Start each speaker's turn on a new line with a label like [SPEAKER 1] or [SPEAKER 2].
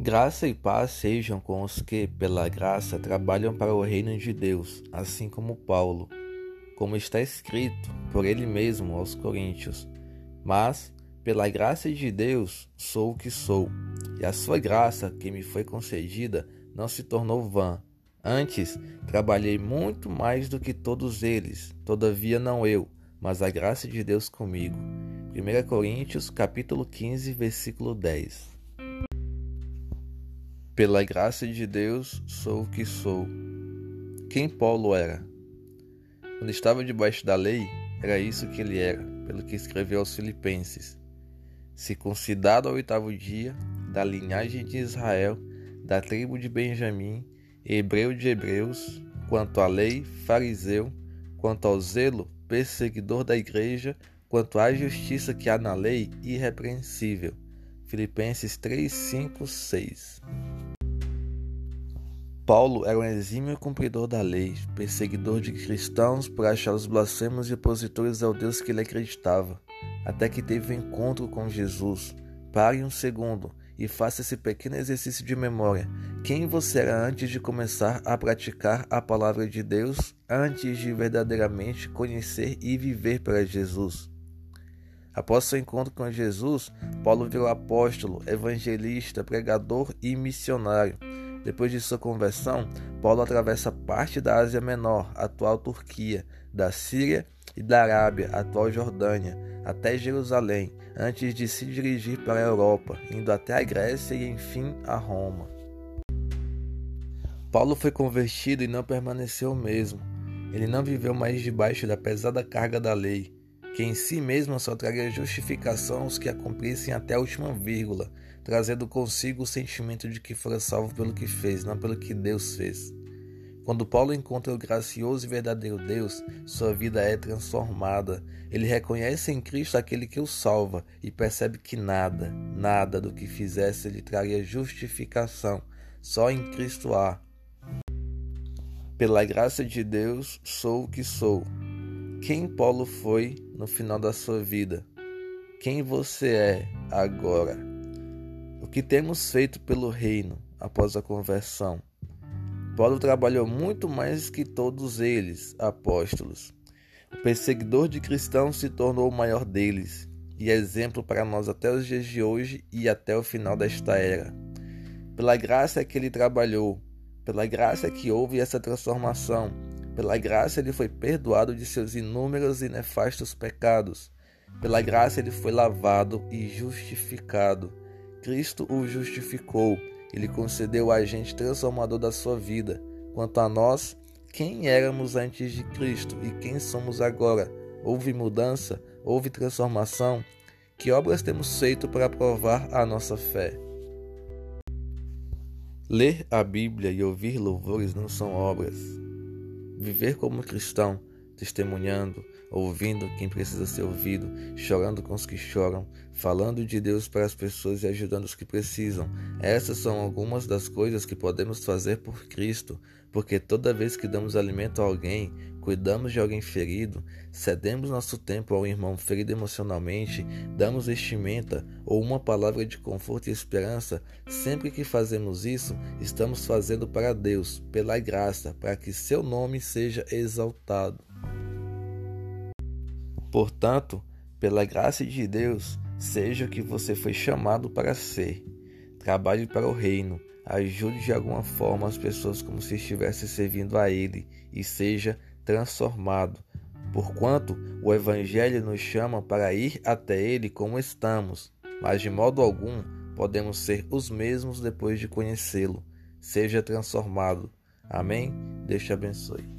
[SPEAKER 1] Graça e paz sejam com os que, pela graça, trabalham para o reino de Deus, assim como Paulo, como está escrito por ele mesmo aos Coríntios. Mas, pela graça de Deus, sou o que sou, e a sua graça que me foi concedida não se tornou vã. Antes, trabalhei muito mais do que todos eles, todavia não eu, mas a graça de Deus comigo. 1 Coríntios, capítulo 15, versículo 10. Pela graça de Deus sou o que sou. Quem Paulo era? Quando estava debaixo da lei, era isso que ele era, pelo que escreveu aos Filipenses. Circuncidado ao oitavo dia, da linhagem de Israel, da tribo de Benjamim, hebreu de hebreus, quanto à lei, fariseu, quanto ao zelo, perseguidor da igreja, quanto à justiça que há na lei, irrepreensível. Filipenses 3, 5, 6. Paulo era um exímio cumpridor da lei, perseguidor de cristãos por achá-los blasfemos e opositores ao Deus que ele acreditava, até que teve um encontro com Jesus. Pare um segundo e faça esse pequeno exercício de memória. Quem você era antes de começar a praticar a palavra de Deus, antes de verdadeiramente conhecer e viver para Jesus? Após seu encontro com Jesus, Paulo virou apóstolo, evangelista, pregador e missionário. Depois de sua conversão, Paulo atravessa parte da Ásia Menor, atual Turquia, da Síria e da Arábia, atual Jordânia, até Jerusalém, antes de se dirigir para a Europa, indo até a Grécia e enfim a Roma. Paulo foi convertido e não permaneceu o mesmo. Ele não viveu mais debaixo da pesada carga da lei, que em si mesma só traria justificação aos que a cumprissem até a última vírgula, trazendo consigo o sentimento de que fora salvo pelo que fez, não pelo que Deus fez. Quando Paulo encontra o gracioso e verdadeiro Deus, sua vida é transformada. Ele reconhece em Cristo aquele que o salva e percebe que nada, nada do que fizesse lhe traria justificação. Só em Cristo há. Pela graça de Deus, sou o que sou. Quem Paulo foi no final da sua vida? Quem você é agora? O que temos feito pelo reino após a conversão? Paulo trabalhou muito mais que todos eles, apóstolos. O perseguidor de cristãos se tornou o maior deles e exemplo para nós até os dias de hoje e até o final desta era. Pela graça que ele trabalhou, pela graça que houve essa transformação, pela graça ele foi perdoado de seus inúmeros e nefastos pecados. Pela graça ele foi lavado e justificado. Cristo o justificou, ele concedeu o agente transformador da sua vida. Quanto a nós, quem éramos antes de Cristo e quem somos agora? Houve mudança? Houve transformação? Que obras temos feito para provar a nossa fé? Ler a Bíblia e ouvir louvores não são obras. Viver como cristão testemunhando, ouvindo quem precisa ser ouvido, chorando com os que choram, falando de Deus para as pessoas e ajudando os que precisam. Essas são algumas das coisas que podemos fazer por Cristo, porque toda vez que damos alimento a alguém, cuidamos de alguém ferido, cedemos nosso tempo ao irmão ferido emocionalmente, damos vestimenta ou uma palavra de conforto e esperança, sempre que fazemos isso, estamos fazendo para Deus, pela graça, para que seu nome seja exaltado. Portanto, pela graça de Deus, seja o que você foi chamado para ser. Trabalhe para o reino, ajude de alguma forma as pessoas como se estivesse servindo a Ele e seja transformado. Porquanto o Evangelho nos chama para ir até Ele como estamos, mas de modo algum podemos ser os mesmos depois de conhecê-lo. Seja transformado. Amém? Deus te abençoe.